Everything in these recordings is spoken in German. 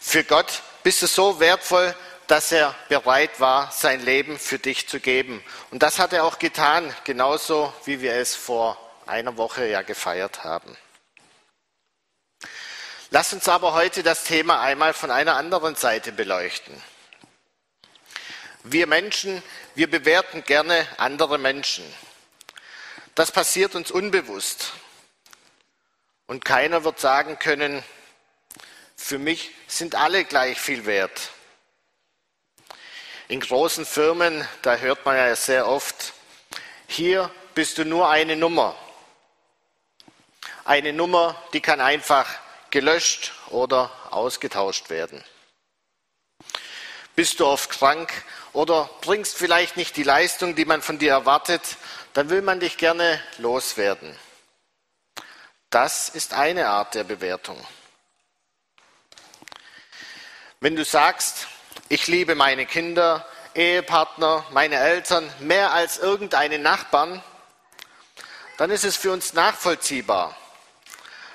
Für Gott bist du so wertvoll, dass er bereit war, sein Leben für dich zu geben. Und das hat er auch getan, genauso wie wir es vor einer Woche ja gefeiert haben. Lass uns aber heute das Thema einmal von einer anderen Seite beleuchten. Wir Menschen, wir bewerten gerne andere Menschen. Das passiert uns unbewusst. Und keiner wird sagen können, für mich sind alle gleich viel wert. In großen Firmen, da hört man ja sehr oft, hier bist du nur eine Nummer. Eine Nummer, die kann einfach gelöscht oder ausgetauscht werden. Bist du oft krank oder bringst vielleicht nicht die Leistung, die man von dir erwartet, dann will man dich gerne loswerden. Das ist eine Art der Bewertung. Wenn du sagst, ich liebe meine Kinder, Ehepartner, meine Eltern mehr als irgendeinen Nachbarn, dann ist es für uns nachvollziehbar.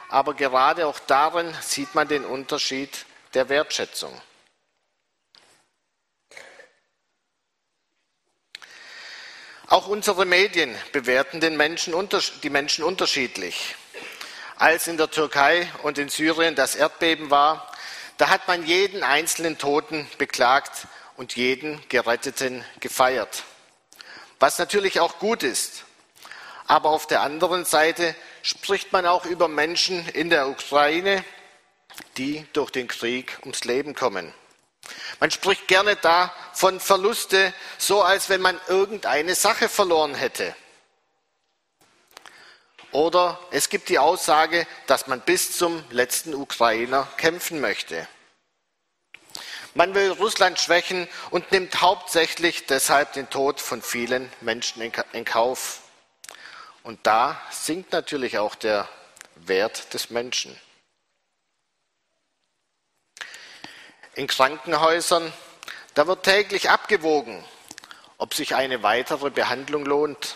Aber gerade auch darin sieht man den Unterschied der Wertschätzung. Auch unsere Medien bewerten den Menschen, die Menschen unterschiedlich. Als in der Türkei und in Syrien das Erdbeben war, da hat man jeden einzelnen Toten beklagt und jeden Geretteten gefeiert. Was natürlich auch gut ist. Aber auf der anderen Seite spricht man auch über Menschen in der Ukraine, die durch den Krieg ums Leben kommen. Man spricht gerne da von Verluste, so als wenn man irgendeine Sache verloren hätte. Oder es gibt die Aussage, dass man bis zum letzten Ukrainer kämpfen möchte. Man will Russland schwächen und nimmt hauptsächlich deshalb den Tod von vielen Menschen in Kauf. Und da sinkt natürlich auch der Wert des Menschen. In Krankenhäusern, da wird täglich abgewogen, ob sich eine weitere Behandlung lohnt.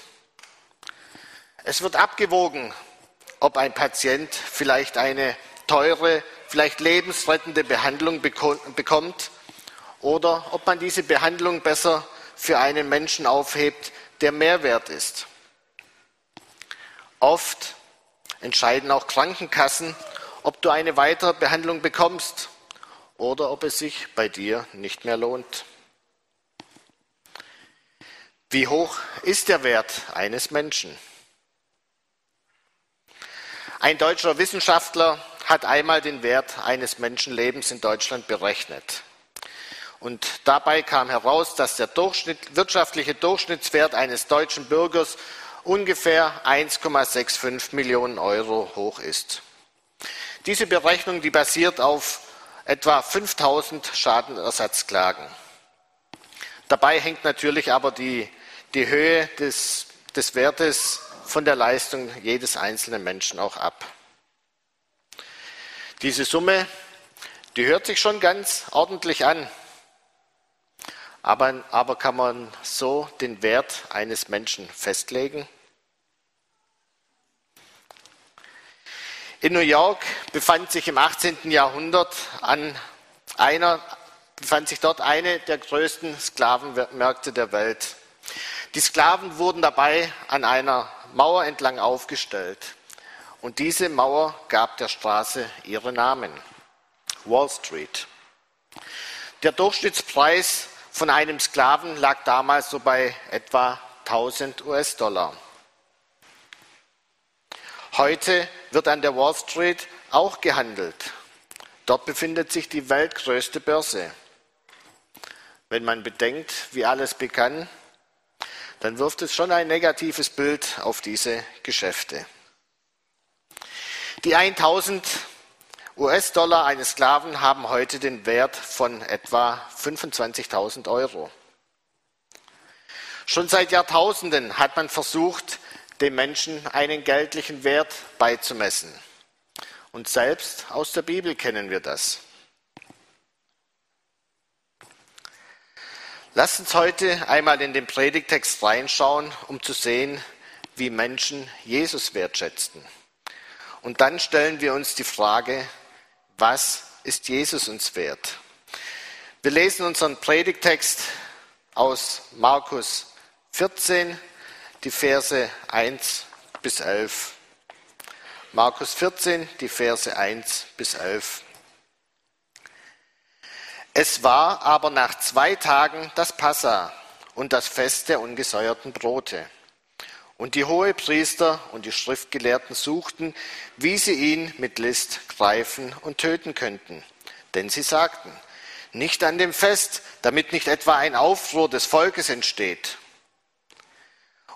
Es wird abgewogen, ob ein Patient vielleicht eine teure, vielleicht lebensrettende Behandlung bekommt oder ob man diese Behandlung besser für einen Menschen aufhebt, der mehr wert ist. Oft entscheiden auch Krankenkassen, ob du eine weitere Behandlung bekommst oder ob es sich bei dir nicht mehr lohnt. Wie hoch ist der Wert eines Menschen? Ein deutscher Wissenschaftler hat einmal den Wert eines Menschenlebens in Deutschland berechnet. Und dabei kam heraus, dass der Durchschnitt, wirtschaftliche Durchschnittswert eines deutschen Bürgers ungefähr 1,65 Millionen Euro hoch ist. Diese Berechnung, die basiert auf etwa 5000 Schadenersatzklagen. Dabei hängt natürlich aber die, die Höhe des, des Wertes von der Leistung jedes einzelnen Menschen auch ab. Diese Summe, die hört sich schon ganz ordentlich an. Aber, aber kann man so den Wert eines Menschen festlegen? In New York befand sich im 18. Jahrhundert an einer, befand sich dort eine der größten Sklavenmärkte der Welt. Die Sklaven wurden dabei an einer Mauer entlang aufgestellt. Und diese Mauer gab der Straße ihren Namen, Wall Street. Der Durchschnittspreis von einem Sklaven lag damals so bei etwa 1000 US-Dollar. Heute wird an der Wall Street auch gehandelt. Dort befindet sich die weltgrößte Börse. Wenn man bedenkt, wie alles begann, dann wirft es schon ein negatives Bild auf diese Geschäfte. Die 1000 US-Dollar eines Sklaven haben heute den Wert von etwa 25.000 Euro. Schon seit Jahrtausenden hat man versucht, dem Menschen einen geldlichen Wert beizumessen. Und selbst aus der Bibel kennen wir das. Lasst uns heute einmal in den Predigtext reinschauen, um zu sehen, wie Menschen Jesus wertschätzten. Und dann stellen wir uns die Frage, was ist Jesus uns wert? Wir lesen unseren Predigtext aus Markus 14, die Verse 1 bis 11. Markus 14, die Verse 1 bis 11. Es war aber nach zwei Tagen das Passa und das Fest der ungesäuerten Brote. Und die Hohepriester und die Schriftgelehrten suchten, wie sie ihn mit List greifen und töten könnten. Denn sie sagten, nicht an dem Fest, damit nicht etwa ein Aufruhr des Volkes entsteht.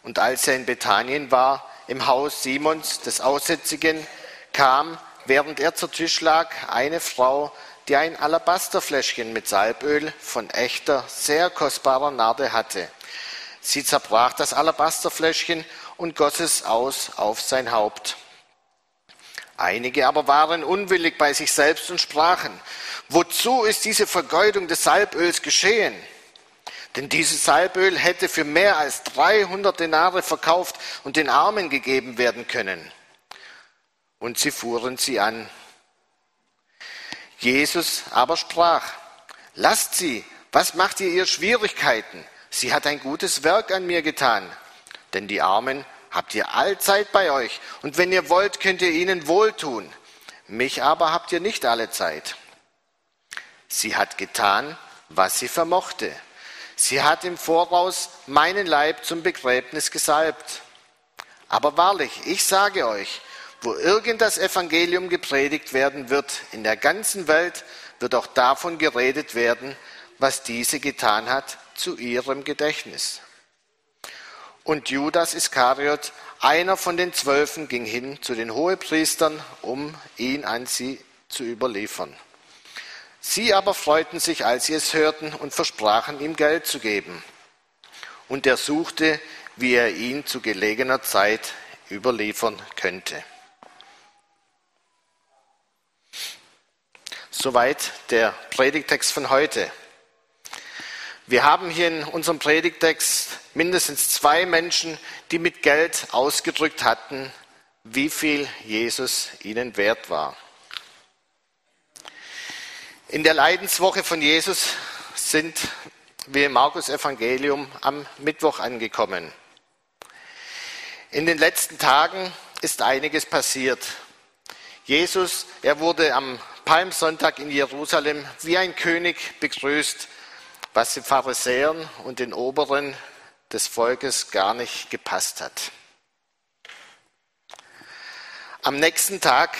Und als er in Bethanien war, im Haus Simons des Aussätzigen, kam, während er zu Tisch lag, eine Frau, die ein Alabasterfläschchen mit Salböl von echter, sehr kostbarer Narde hatte. Sie zerbrach das Alabasterfläschchen und goss es aus auf sein Haupt. Einige aber waren unwillig bei sich selbst und sprachen, wozu ist diese Vergeudung des Salböls geschehen? Denn dieses Salböl hätte für mehr als 300 Denare verkauft und den Armen gegeben werden können. Und sie fuhren sie an. Jesus aber sprach, lasst sie, was macht ihr ihr Schwierigkeiten? Sie hat ein gutes Werk an mir getan. Denn die Armen habt ihr allzeit bei euch, und wenn ihr wollt, könnt ihr ihnen wohltun. Mich aber habt ihr nicht alle Zeit. Sie hat getan, was sie vermochte. Sie hat im Voraus meinen Leib zum Begräbnis gesalbt. Aber wahrlich, ich sage euch, wo irgend das Evangelium gepredigt werden wird in der ganzen Welt, wird auch davon geredet werden, was diese getan hat zu ihrem Gedächtnis. Und Judas Iskariot, einer von den Zwölfen, ging hin zu den Hohepriestern, um ihn an sie zu überliefern. Sie aber freuten sich, als sie es hörten, und versprachen ihm Geld zu geben. Und er suchte, wie er ihn zu gelegener Zeit überliefern könnte. Soweit der Predigtext von heute. Wir haben hier in unserem Predigtext mindestens zwei Menschen, die mit Geld ausgedrückt hatten, wie viel Jesus ihnen wert war. In der Leidenswoche von Jesus sind wir im Markus Evangelium am Mittwoch angekommen. In den letzten Tagen ist einiges passiert. Jesus, er wurde am Palmsonntag in Jerusalem wie ein König begrüßt, was den Pharisäern und den Oberen des Volkes gar nicht gepasst hat. Am nächsten Tag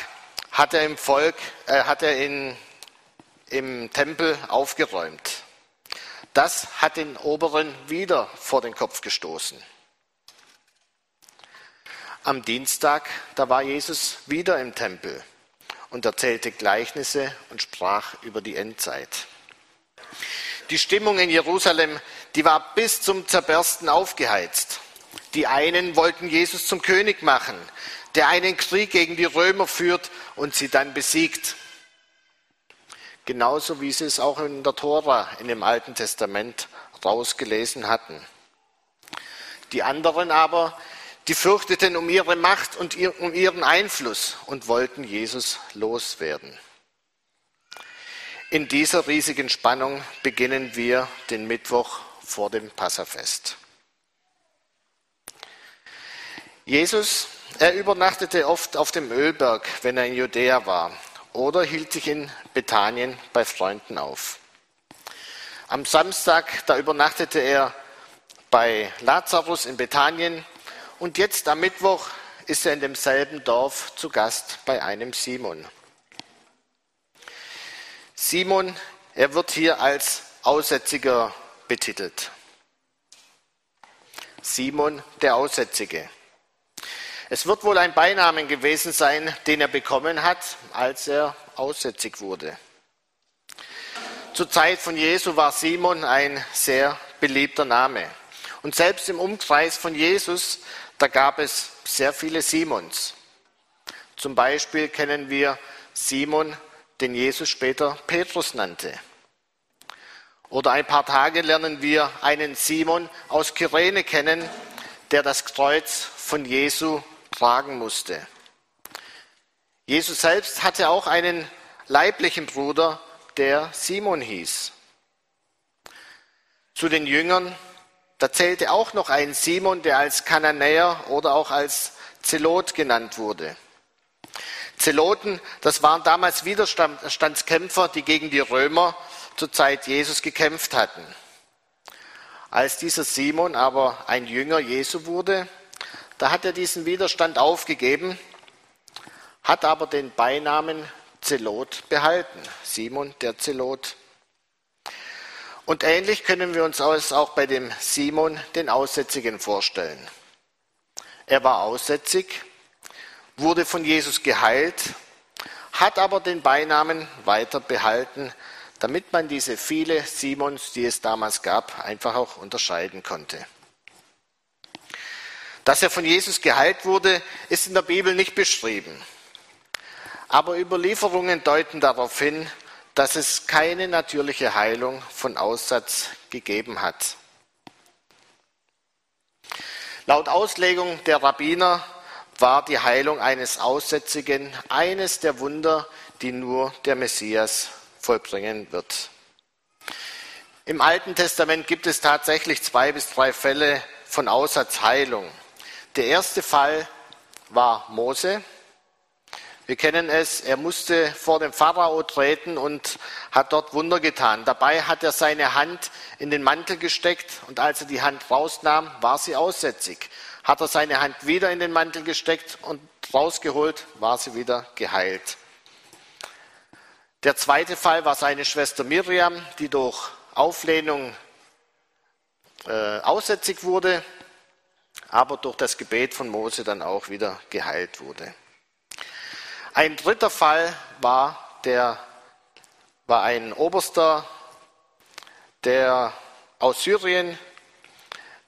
hat er im Volk, äh, hat er in, im Tempel aufgeräumt. Das hat den Oberen wieder vor den Kopf gestoßen. Am Dienstag, da war Jesus wieder im Tempel und erzählte Gleichnisse und sprach über die Endzeit. Die Stimmung in Jerusalem, die war bis zum Zerbersten aufgeheizt. Die einen wollten Jesus zum König machen, der einen Krieg gegen die Römer führt und sie dann besiegt. Genauso wie sie es auch in der Tora, in dem Alten Testament, rausgelesen hatten. Die anderen aber, die fürchteten um ihre Macht und um ihren Einfluss und wollten Jesus loswerden. In dieser riesigen Spannung beginnen wir den Mittwoch vor dem Passafest. Jesus, er übernachtete oft auf dem Ölberg, wenn er in Judäa war, oder hielt sich in Bethanien bei Freunden auf. Am Samstag, da übernachtete er bei Lazarus in Bethanien und jetzt am Mittwoch ist er in demselben Dorf zu Gast bei einem Simon. Simon, er wird hier als Aussätziger betitelt. Simon der Aussätzige. Es wird wohl ein Beinamen gewesen sein, den er bekommen hat, als er aussätzig wurde. Zur Zeit von Jesu war Simon ein sehr beliebter Name. Und selbst im Umkreis von Jesus, da gab es sehr viele Simons. Zum Beispiel kennen wir Simon den Jesus später Petrus nannte. Oder ein paar Tage lernen wir einen Simon aus Kyrene kennen, der das Kreuz von Jesu tragen musste. Jesus selbst hatte auch einen leiblichen Bruder, der Simon hieß. Zu den Jüngern, da zählte auch noch ein Simon, der als Kananäer oder auch als Zelot genannt wurde. Zeloten, das waren damals Widerstandskämpfer, die gegen die Römer zur Zeit Jesus gekämpft hatten. Als dieser Simon aber ein Jünger Jesu wurde, da hat er diesen Widerstand aufgegeben, hat aber den Beinamen Zelot behalten. Simon der Zelot. Und ähnlich können wir uns auch bei dem Simon, den Aussätzigen, vorstellen. Er war aussätzig, wurde von Jesus geheilt, hat aber den Beinamen weiter behalten, damit man diese viele Simons, die es damals gab, einfach auch unterscheiden konnte. Dass er von Jesus geheilt wurde, ist in der Bibel nicht beschrieben. Aber Überlieferungen deuten darauf hin, dass es keine natürliche Heilung von Aussatz gegeben hat. Laut Auslegung der Rabbiner war die Heilung eines Aussätzigen eines der Wunder, die nur der Messias vollbringen wird. Im Alten Testament gibt es tatsächlich zwei bis drei Fälle von Aussatzheilung. Der erste Fall war Mose. Wir kennen es, er musste vor dem Pharao treten und hat dort Wunder getan. Dabei hat er seine Hand in den Mantel gesteckt und als er die Hand rausnahm, war sie aussätzig. Hat er seine Hand wieder in den Mantel gesteckt und rausgeholt, war sie wieder geheilt. Der zweite Fall war seine Schwester Miriam, die durch Auflehnung äh, aussätzig wurde, aber durch das Gebet von Mose dann auch wieder geheilt wurde. Ein dritter Fall war, der, war ein Oberster, der aus Syrien,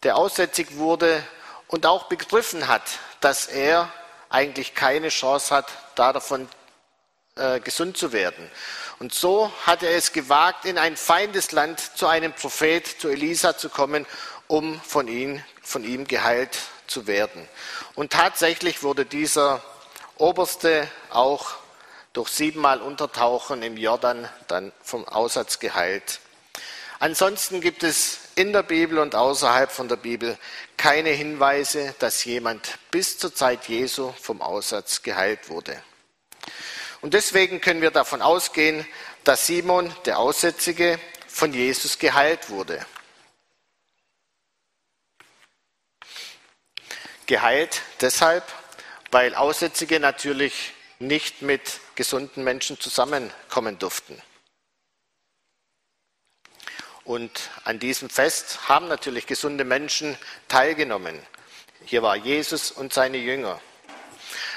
der aussätzig wurde und auch begriffen hat, dass er eigentlich keine Chance hat, da davon äh, gesund zu werden. Und so hat er es gewagt, in ein Feindesland zu einem Prophet, zu Elisa zu kommen, um von ihm, von ihm geheilt zu werden. Und tatsächlich wurde dieser Oberste auch durch siebenmal Untertauchen im Jordan dann vom Aussatz geheilt. Ansonsten gibt es in der Bibel und außerhalb von der Bibel keine Hinweise, dass jemand bis zur Zeit Jesu vom Aussatz geheilt wurde. Und deswegen können wir davon ausgehen, dass Simon, der Aussätzige, von Jesus geheilt wurde. Geheilt deshalb, weil Aussätzige natürlich nicht mit gesunden Menschen zusammenkommen durften. Und an diesem Fest haben natürlich gesunde Menschen teilgenommen. Hier war Jesus und seine Jünger.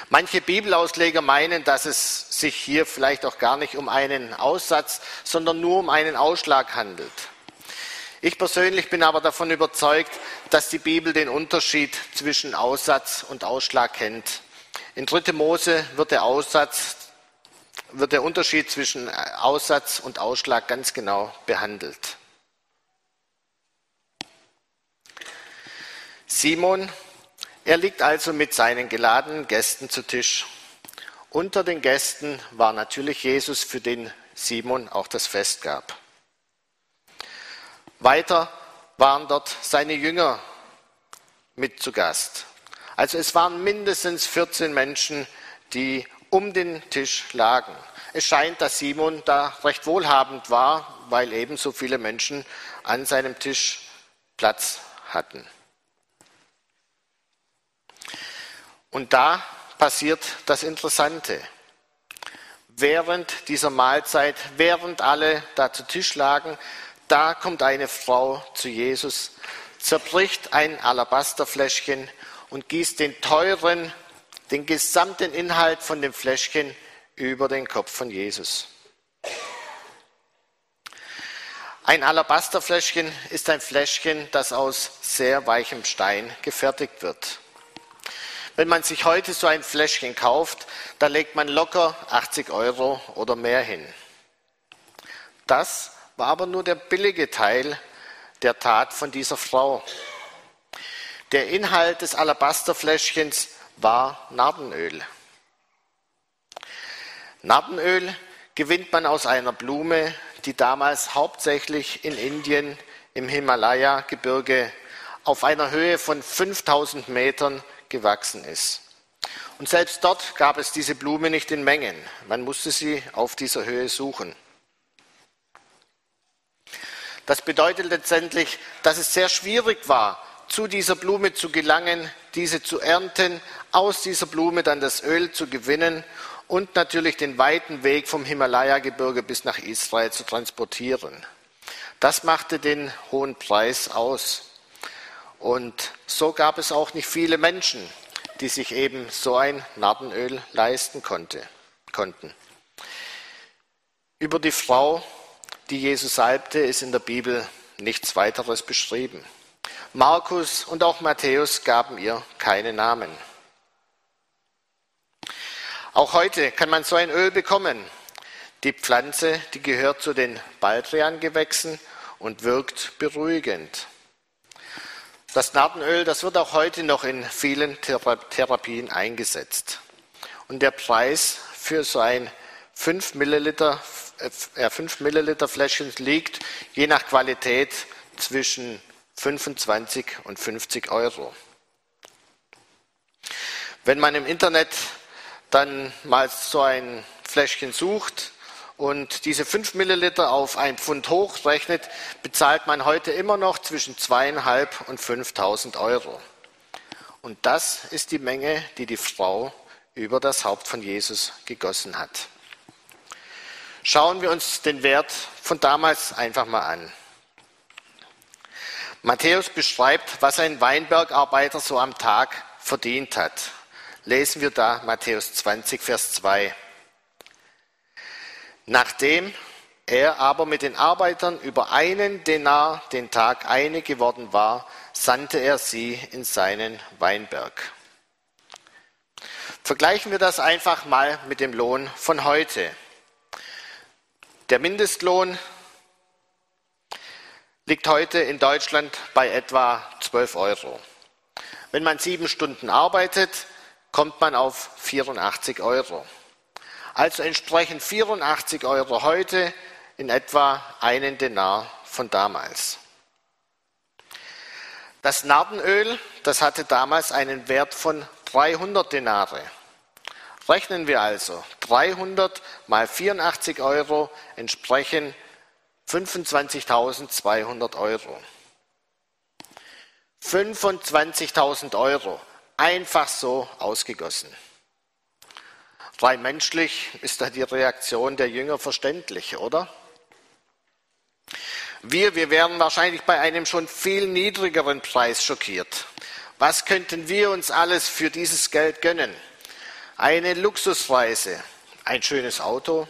Manche Bibelausleger meinen, dass es sich hier vielleicht auch gar nicht um einen Aussatz, sondern nur um einen Ausschlag handelt. Ich persönlich bin aber davon überzeugt, dass die Bibel den Unterschied zwischen Aussatz und Ausschlag kennt. In 3. Mose wird der Aussatz, wird der Unterschied zwischen Aussatz und Ausschlag ganz genau behandelt. Simon er liegt also mit seinen geladenen Gästen zu Tisch. Unter den Gästen war natürlich Jesus, für den Simon auch das Fest gab. Weiter waren dort seine Jünger mit zu Gast. Also es waren mindestens 14 Menschen, die um den Tisch lagen. Es scheint, dass Simon da recht wohlhabend war, weil ebenso viele Menschen an seinem Tisch Platz hatten. Und da passiert das Interessante. Während dieser Mahlzeit, während alle da zu Tisch lagen, da kommt eine Frau zu Jesus, zerbricht ein Alabasterfläschchen und gießt den teuren, den gesamten Inhalt von dem Fläschchen über den Kopf von Jesus. Ein Alabasterfläschchen ist ein Fläschchen, das aus sehr weichem Stein gefertigt wird. Wenn man sich heute so ein Fläschchen kauft, da legt man locker 80 Euro oder mehr hin. Das war aber nur der billige Teil der Tat von dieser Frau. Der Inhalt des Alabasterfläschchens war Narbenöl. Narbenöl gewinnt man aus einer Blume, die damals hauptsächlich in Indien im Himalaya-Gebirge auf einer Höhe von 5000 Metern gewachsen ist. Und selbst dort gab es diese Blume nicht in Mengen. Man musste sie auf dieser Höhe suchen. Das bedeutet letztendlich, dass es sehr schwierig war, zu dieser Blume zu gelangen, diese zu ernten, aus dieser Blume dann das Öl zu gewinnen und natürlich den weiten Weg vom Himalaya-Gebirge bis nach Israel zu transportieren. Das machte den hohen Preis aus. Und so gab es auch nicht viele Menschen, die sich eben so ein Nardenöl leisten konnte, konnten. Über die Frau, die Jesus salbte, ist in der Bibel nichts weiteres beschrieben. Markus und auch Matthäus gaben ihr keine Namen. Auch heute kann man so ein Öl bekommen. Die Pflanze, die gehört zu den Baldrian-Gewächsen und wirkt beruhigend. Das Nardenöl, das wird auch heute noch in vielen Therapien eingesetzt. Und der Preis für so ein 5 Milliliter, 5 Milliliter Fläschchen liegt je nach Qualität zwischen 25 und 50 Euro. Wenn man im Internet dann mal so ein Fläschchen sucht, und diese 5 Milliliter auf ein Pfund hochrechnet, bezahlt man heute immer noch zwischen zweieinhalb und 5.000 Euro. Und das ist die Menge, die die Frau über das Haupt von Jesus gegossen hat. Schauen wir uns den Wert von damals einfach mal an. Matthäus beschreibt, was ein Weinbergarbeiter so am Tag verdient hat. Lesen wir da Matthäus 20, Vers 2. Nachdem er aber mit den Arbeitern über einen Denar den Tag einig geworden war, sandte er sie in seinen Weinberg. Vergleichen wir das einfach mal mit dem Lohn von heute. Der Mindestlohn liegt heute in Deutschland bei etwa 12 Euro. Wenn man sieben Stunden arbeitet, kommt man auf 84 Euro. Also entsprechen 84 Euro heute in etwa einen Denar von damals. Das Nardenöl, das hatte damals einen Wert von 300 Denare. Rechnen wir also, 300 mal 84 Euro entsprechen 25.200 Euro. 25.000 Euro, einfach so ausgegossen. Rein menschlich ist da die Reaktion der Jünger verständlich, oder? Wir, wir wären wahrscheinlich bei einem schon viel niedrigeren Preis schockiert. Was könnten wir uns alles für dieses Geld gönnen? Eine Luxusreise, ein schönes Auto,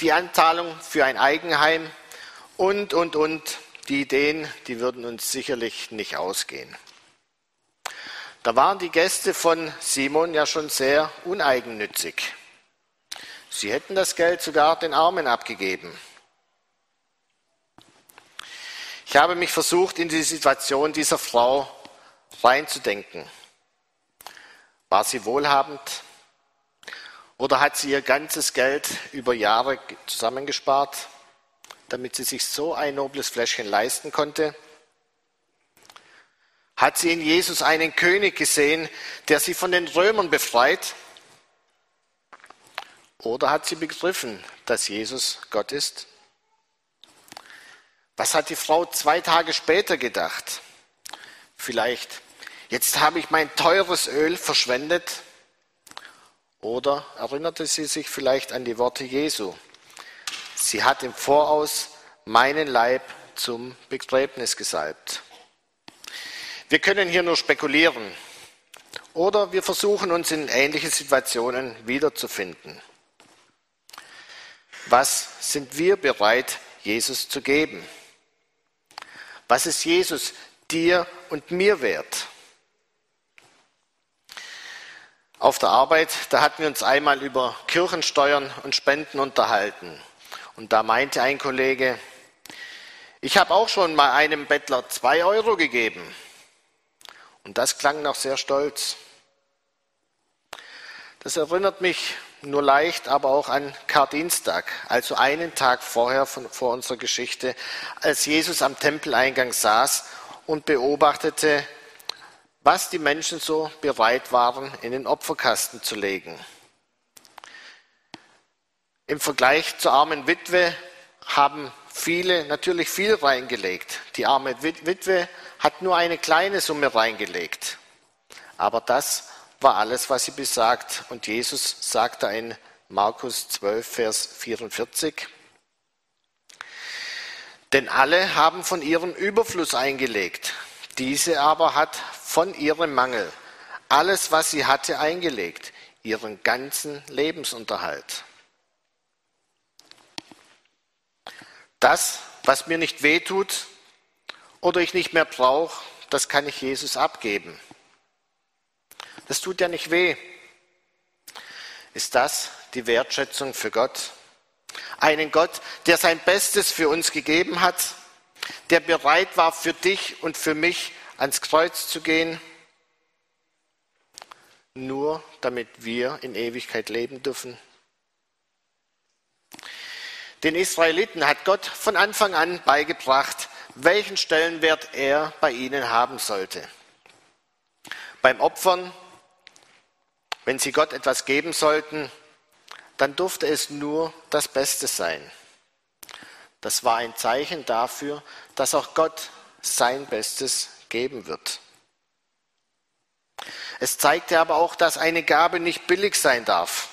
die Anzahlung für ein Eigenheim und, und, und. Die Ideen, die würden uns sicherlich nicht ausgehen. Da waren die Gäste von Simon ja schon sehr uneigennützig. Sie hätten das Geld sogar den Armen abgegeben. Ich habe mich versucht, in die Situation dieser Frau reinzudenken. War sie wohlhabend? Oder hat sie ihr ganzes Geld über Jahre zusammengespart, damit sie sich so ein nobles Fläschchen leisten konnte? Hat sie in Jesus einen König gesehen, der sie von den Römern befreit? Oder hat sie begriffen, dass Jesus Gott ist? Was hat die Frau zwei Tage später gedacht? Vielleicht, jetzt habe ich mein teures Öl verschwendet. Oder erinnerte sie sich vielleicht an die Worte Jesu? Sie hat im Voraus meinen Leib zum Begräbnis gesalbt. Wir können hier nur spekulieren oder wir versuchen uns in ähnliche Situationen wiederzufinden. Was sind wir bereit, Jesus zu geben? Was ist Jesus dir und mir wert? Auf der Arbeit, da hatten wir uns einmal über Kirchensteuern und Spenden unterhalten. Und da meinte ein Kollege, ich habe auch schon mal einem Bettler zwei Euro gegeben. Und das klang noch sehr stolz. Das erinnert mich nur leicht, aber auch an Kardienstag, also einen Tag vorher von, vor unserer Geschichte, als Jesus am Tempeleingang saß und beobachtete, was die Menschen so bereit waren, in den Opferkasten zu legen. Im Vergleich zur armen Witwe haben viele natürlich viel reingelegt. Die arme Witwe hat nur eine kleine Summe reingelegt. Aber das war alles, was sie besagt. Und Jesus sagte in Markus 12, Vers 44, denn alle haben von ihrem Überfluss eingelegt. Diese aber hat von ihrem Mangel alles, was sie hatte, eingelegt, ihren ganzen Lebensunterhalt. Das, was mir nicht wehtut oder ich nicht mehr brauche, das kann ich Jesus abgeben. Das tut ja nicht weh. Ist das die Wertschätzung für Gott? Einen Gott, der sein Bestes für uns gegeben hat, der bereit war, für dich und für mich ans Kreuz zu gehen, nur damit wir in Ewigkeit leben dürfen. Den Israeliten hat Gott von Anfang an beigebracht, welchen Stellenwert er bei ihnen haben sollte. Beim Opfern, wenn sie Gott etwas geben sollten, dann durfte es nur das Beste sein. Das war ein Zeichen dafür, dass auch Gott sein Bestes geben wird. Es zeigte aber auch, dass eine Gabe nicht billig sein darf.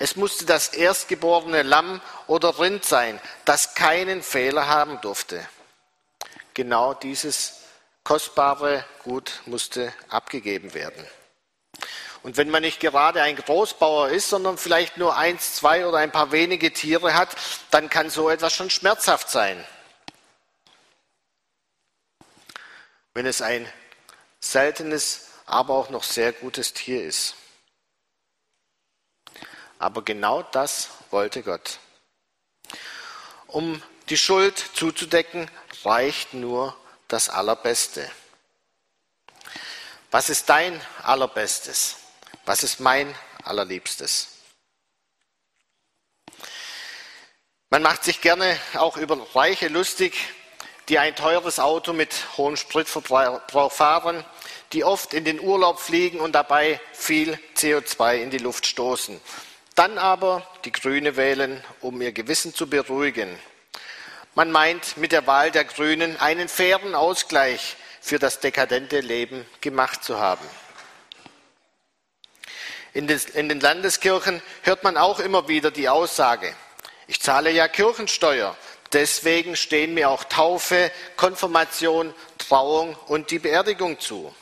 Es musste das erstgeborene Lamm oder Rind sein, das keinen Fehler haben durfte. Genau dieses kostbare Gut musste abgegeben werden. Und wenn man nicht gerade ein Großbauer ist, sondern vielleicht nur eins, zwei oder ein paar wenige Tiere hat, dann kann so etwas schon schmerzhaft sein. Wenn es ein seltenes, aber auch noch sehr gutes Tier ist. Aber genau das wollte Gott. Um die Schuld zuzudecken, reicht nur das Allerbeste. Was ist dein Allerbestes? Was ist mein Allerliebstes? Man macht sich gerne auch über Reiche lustig, die ein teures Auto mit hohem Spritverbrauch fahren, die oft in den Urlaub fliegen und dabei viel CO2 in die Luft stoßen. Dann aber die Grüne wählen, um ihr Gewissen zu beruhigen. Man meint mit der Wahl der Grünen einen fairen Ausgleich für das dekadente Leben gemacht zu haben. In den Landeskirchen hört man auch immer wieder die Aussage, ich zahle ja Kirchensteuer, deswegen stehen mir auch Taufe, Konfirmation, Trauung und die Beerdigung zu.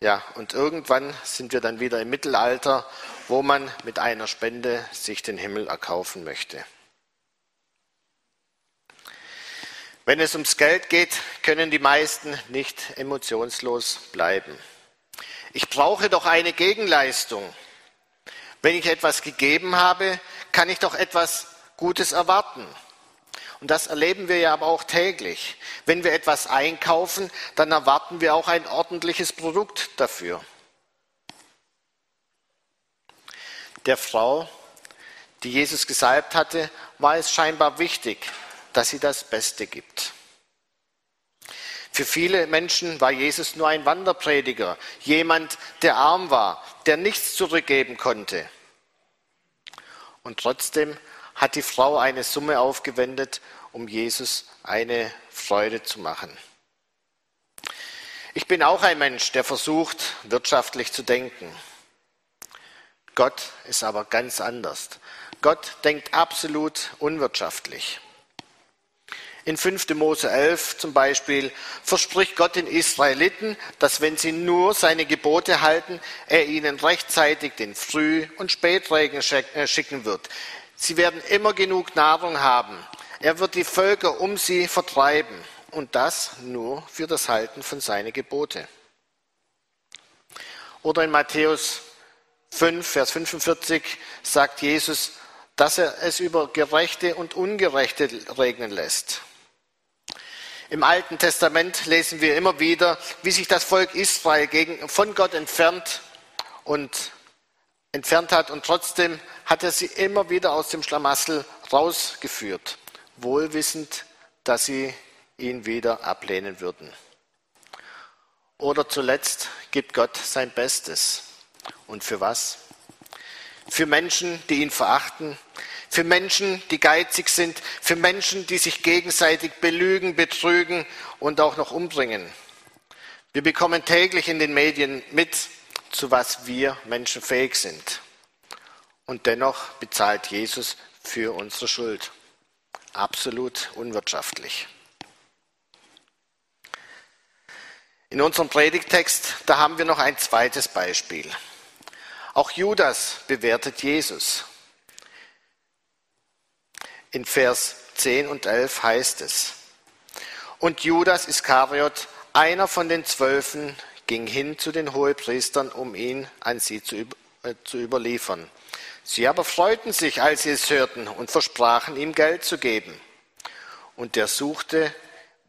Ja, und irgendwann sind wir dann wieder im Mittelalter, wo man mit einer Spende sich den Himmel erkaufen möchte. Wenn es ums Geld geht, können die meisten nicht emotionslos bleiben. Ich brauche doch eine Gegenleistung. Wenn ich etwas gegeben habe, kann ich doch etwas Gutes erwarten. Und das erleben wir ja aber auch täglich. Wenn wir etwas einkaufen, dann erwarten wir auch ein ordentliches Produkt dafür. Der Frau, die Jesus gesalbt hatte, war es scheinbar wichtig, dass sie das Beste gibt. Für viele Menschen war Jesus nur ein Wanderprediger, jemand, der arm war, der nichts zurückgeben konnte. Und trotzdem hat die Frau eine Summe aufgewendet, um Jesus eine Freude zu machen. Ich bin auch ein Mensch, der versucht, wirtschaftlich zu denken. Gott ist aber ganz anders. Gott denkt absolut unwirtschaftlich. In 5. Mose 11 zum Beispiel verspricht Gott den Israeliten, dass wenn sie nur seine Gebote halten, er ihnen rechtzeitig den Früh- und Spätregen äh, schicken wird. Sie werden immer genug Nahrung haben. Er wird die Völker um sie vertreiben. Und das nur für das Halten von seinen Gebote. Oder in Matthäus 5, Vers 45 sagt Jesus, dass er es über Gerechte und Ungerechte regnen lässt. Im Alten Testament lesen wir immer wieder, wie sich das Volk Israel gegen, von Gott entfernt und entfernt hat und trotzdem hat er sie immer wieder aus dem Schlamassel rausgeführt, wohlwissend, dass sie ihn wieder ablehnen würden. Oder zuletzt gibt Gott sein Bestes. Und für was? Für Menschen, die ihn verachten, für Menschen, die geizig sind, für Menschen, die sich gegenseitig belügen, betrügen und auch noch umbringen. Wir bekommen täglich in den Medien mit, zu was wir Menschen fähig sind. Und dennoch bezahlt Jesus für unsere Schuld. Absolut unwirtschaftlich. In unserem Predigtext, da haben wir noch ein zweites Beispiel. Auch Judas bewertet Jesus. In Vers 10 und 11 heißt es, und Judas Iskariot, einer von den Zwölfen, ging hin zu den Hohepriestern, um ihn an sie zu, äh, zu überliefern. Sie aber freuten sich, als sie es hörten, und versprachen ihm Geld zu geben. Und er suchte,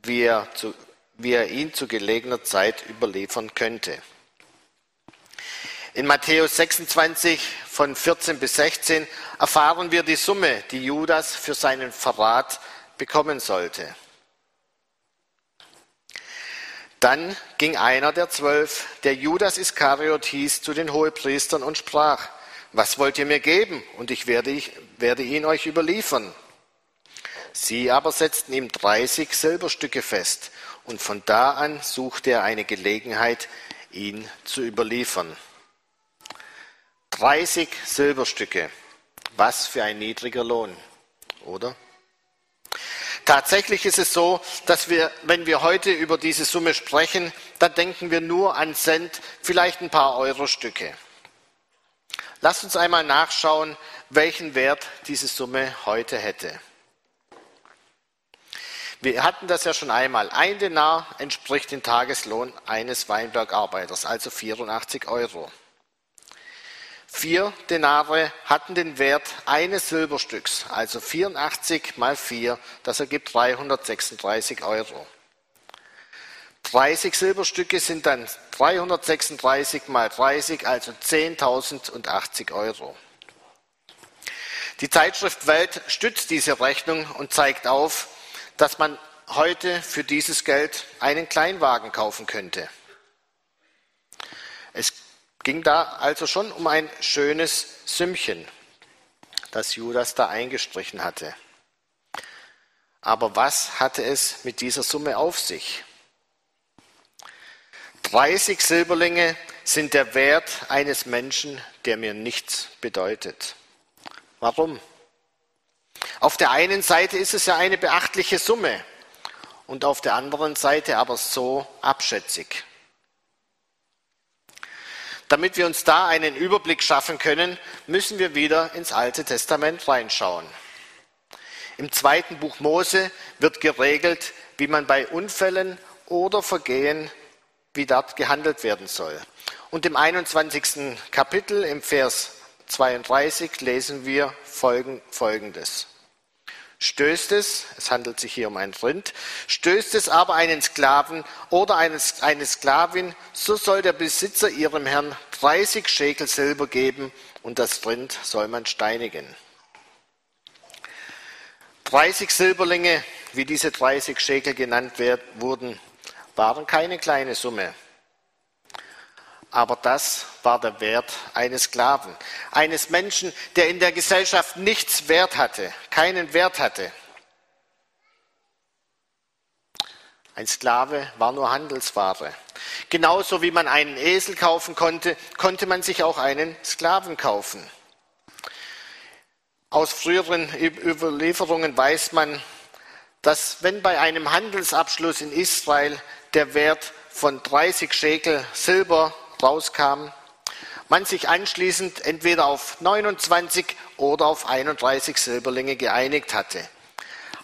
wie er, zu, wie er ihn zu gelegener Zeit überliefern könnte. In Matthäus 26 von 14 bis 16 erfahren wir die Summe, die Judas für seinen Verrat bekommen sollte. Dann ging einer der zwölf, der Judas Iskariot hieß, zu den Hohepriestern und sprach, was wollt ihr mir geben? Und ich werde, ich werde ihn euch überliefern. Sie aber setzten ihm 30 Silberstücke fest, und von da an suchte er eine Gelegenheit, ihn zu überliefern. 30 Silberstücke. Was für ein niedriger Lohn, oder? Tatsächlich ist es so, dass wir, wenn wir heute über diese Summe sprechen, dann denken wir nur an Cent, vielleicht ein paar Euro-Stücke. Lasst uns einmal nachschauen, welchen Wert diese Summe heute hätte. Wir hatten das ja schon einmal. Ein Denar entspricht dem Tageslohn eines Weinbergarbeiters, also 84 Euro. Vier Denare hatten den Wert eines Silberstücks, also 84 mal 4, das ergibt 336 Euro. 30 Silberstücke sind dann 336 mal 30, also 10.080 Euro. Die Zeitschrift Welt stützt diese Rechnung und zeigt auf, dass man heute für dieses Geld einen Kleinwagen kaufen könnte. Es ging da also schon um ein schönes Sümmchen, das Judas da eingestrichen hatte. Aber was hatte es mit dieser Summe auf sich? 30 Silberlinge sind der Wert eines Menschen, der mir nichts bedeutet. Warum? Auf der einen Seite ist es ja eine beachtliche Summe und auf der anderen Seite aber so abschätzig. Damit wir uns da einen Überblick schaffen können, müssen wir wieder ins Alte Testament reinschauen. Im zweiten Buch Mose wird geregelt, wie man bei Unfällen oder Vergehen wie dort gehandelt werden soll. Und im 21. Kapitel, im Vers 32, lesen wir Folgendes. Stößt es, es handelt sich hier um ein Rind, stößt es aber einen Sklaven oder eine, Sklavin, so soll der Besitzer ihrem Herrn 30 Schekel Silber geben und das Rind soll man steinigen. 30 Silberlinge, wie diese 30 Schekel genannt werden, wurden, waren keine kleine Summe. Aber das war der Wert eines Sklaven, eines Menschen, der in der Gesellschaft nichts wert hatte, keinen Wert hatte. Ein Sklave war nur Handelsware. Genauso wie man einen Esel kaufen konnte, konnte man sich auch einen Sklaven kaufen. Aus früheren Überlieferungen weiß man, dass wenn bei einem Handelsabschluss in Israel der Wert von 30 Schekel Silber rauskam, man sich anschließend entweder auf 29 oder auf 31 Silberlinge geeinigt hatte.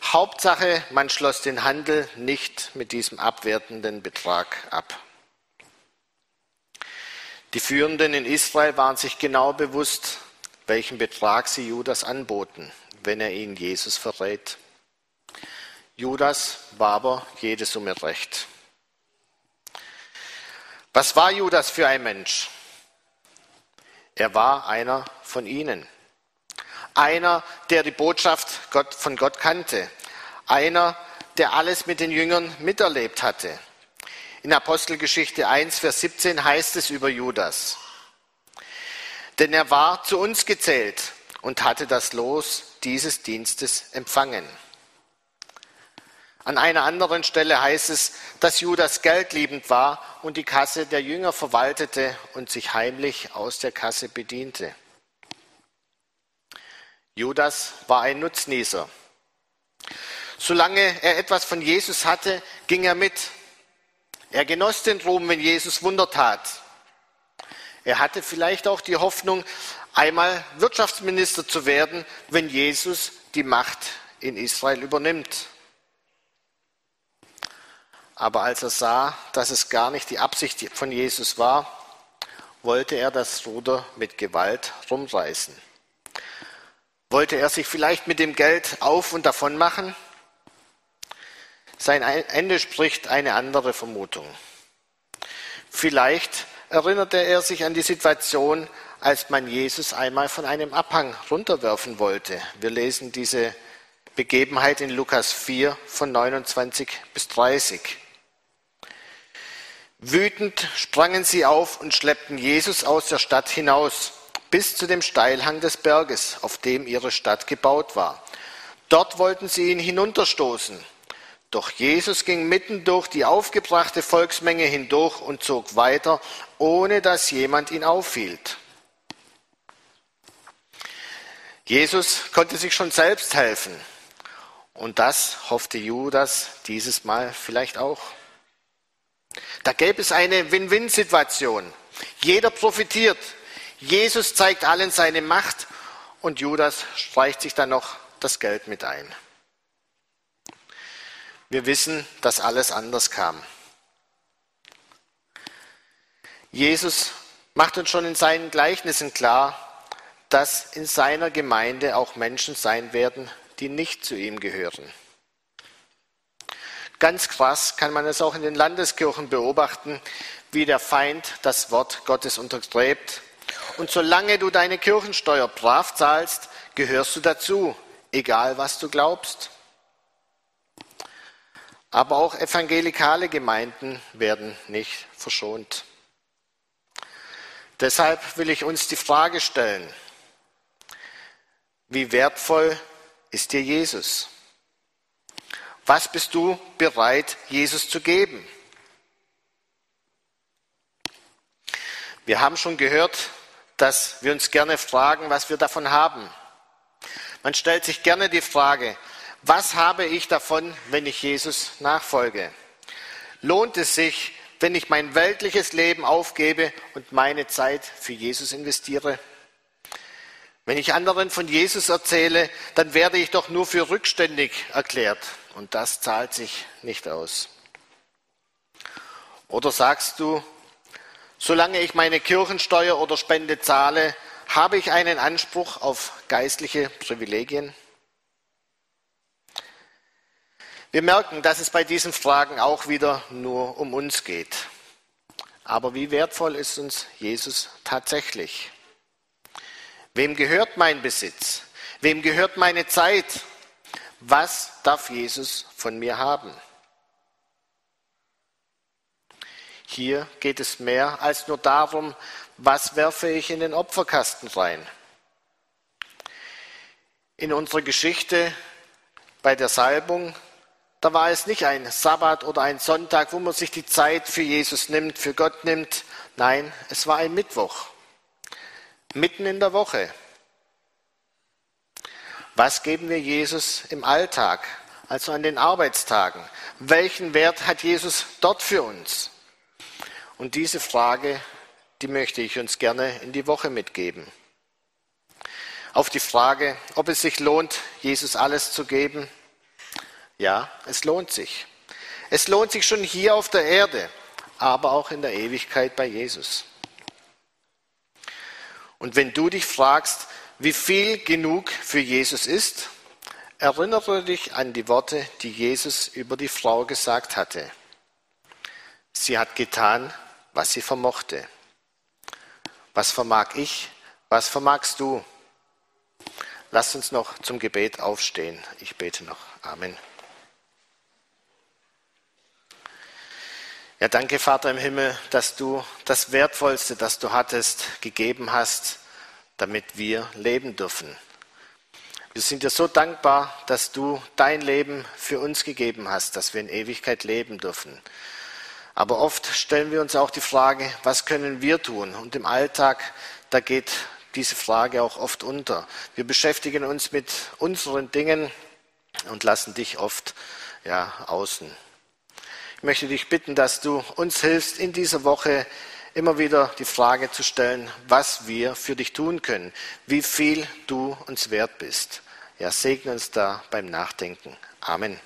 Hauptsache, man schloss den Handel nicht mit diesem abwertenden Betrag ab. Die Führenden in Israel waren sich genau bewusst, welchen Betrag sie Judas anboten, wenn er ihnen Jesus verrät. Judas war aber jede Summe recht. Was war Judas für ein Mensch? Er war einer von ihnen. Einer, der die Botschaft von Gott kannte. Einer, der alles mit den Jüngern miterlebt hatte. In Apostelgeschichte 1, Vers 17 heißt es über Judas. Denn er war zu uns gezählt und hatte das Los dieses Dienstes empfangen. An einer anderen Stelle heißt es, dass Judas geldliebend war und die Kasse der Jünger verwaltete und sich heimlich aus der Kasse bediente. Judas war ein Nutznießer. Solange er etwas von Jesus hatte, ging er mit. Er genoss den Ruhm, wenn Jesus Wunder tat. Er hatte vielleicht auch die Hoffnung, einmal Wirtschaftsminister zu werden, wenn Jesus die Macht in Israel übernimmt. Aber als er sah, dass es gar nicht die Absicht von Jesus war, wollte er das Ruder mit Gewalt rumreißen. Wollte er sich vielleicht mit dem Geld auf und davon machen? Sein Ende spricht eine andere Vermutung. Vielleicht erinnerte er sich an die Situation, als man Jesus einmal von einem Abhang runterwerfen wollte. Wir lesen diese Begebenheit in Lukas 4 von 29 bis 30. Wütend sprangen sie auf und schleppten Jesus aus der Stadt hinaus, bis zu dem Steilhang des Berges, auf dem ihre Stadt gebaut war. Dort wollten sie ihn hinunterstoßen. Doch Jesus ging mitten durch die aufgebrachte Volksmenge hindurch und zog weiter, ohne dass jemand ihn aufhielt. Jesus konnte sich schon selbst helfen. Und das hoffte Judas dieses Mal vielleicht auch. Da gäbe es eine Win-Win-Situation. Jeder profitiert. Jesus zeigt allen seine Macht und Judas streicht sich dann noch das Geld mit ein. Wir wissen, dass alles anders kam. Jesus macht uns schon in seinen Gleichnissen klar, dass in seiner Gemeinde auch Menschen sein werden, die nicht zu ihm gehören. Ganz krass kann man es auch in den Landeskirchen beobachten, wie der Feind das Wort Gottes untergräbt. Und solange du deine Kirchensteuer brav zahlst, gehörst du dazu, egal was du glaubst. Aber auch evangelikale Gemeinden werden nicht verschont. Deshalb will ich uns die Frage stellen, wie wertvoll ist dir Jesus? Was bist du bereit, Jesus zu geben? Wir haben schon gehört, dass wir uns gerne fragen, was wir davon haben. Man stellt sich gerne die Frage, was habe ich davon, wenn ich Jesus nachfolge? Lohnt es sich, wenn ich mein weltliches Leben aufgebe und meine Zeit für Jesus investiere? Wenn ich anderen von Jesus erzähle, dann werde ich doch nur für rückständig erklärt. Und das zahlt sich nicht aus. Oder sagst du, solange ich meine Kirchensteuer oder Spende zahle, habe ich einen Anspruch auf geistliche Privilegien? Wir merken, dass es bei diesen Fragen auch wieder nur um uns geht. Aber wie wertvoll ist uns Jesus tatsächlich? Wem gehört mein Besitz? Wem gehört meine Zeit? Was darf Jesus von mir haben? Hier geht es mehr als nur darum, was werfe ich in den Opferkasten rein. In unserer Geschichte bei der Salbung, da war es nicht ein Sabbat oder ein Sonntag, wo man sich die Zeit für Jesus nimmt, für Gott nimmt. Nein, es war ein Mittwoch, mitten in der Woche. Was geben wir Jesus im Alltag, also an den Arbeitstagen? Welchen Wert hat Jesus dort für uns? Und diese Frage, die möchte ich uns gerne in die Woche mitgeben. Auf die Frage, ob es sich lohnt, Jesus alles zu geben. Ja, es lohnt sich. Es lohnt sich schon hier auf der Erde, aber auch in der Ewigkeit bei Jesus. Und wenn du dich fragst, wie viel genug für Jesus ist, erinnere dich an die Worte, die Jesus über die Frau gesagt hatte. Sie hat getan, was sie vermochte. Was vermag ich, Was vermagst du? Lass uns noch zum Gebet aufstehen. Ich bete noch. Amen. Ja, danke, Vater im Himmel, dass du das Wertvollste, das du hattest, gegeben hast, damit wir leben dürfen. Wir sind dir so dankbar, dass du dein Leben für uns gegeben hast, dass wir in Ewigkeit leben dürfen. Aber oft stellen wir uns auch die Frage, was können wir tun? Und im Alltag, da geht diese Frage auch oft unter. Wir beschäftigen uns mit unseren Dingen und lassen dich oft ja, außen. Ich möchte dich bitten, dass du uns hilfst, in dieser Woche immer wieder die Frage zu stellen, was wir für dich tun können, wie viel du uns wert bist. Ja, segne uns da beim Nachdenken. Amen.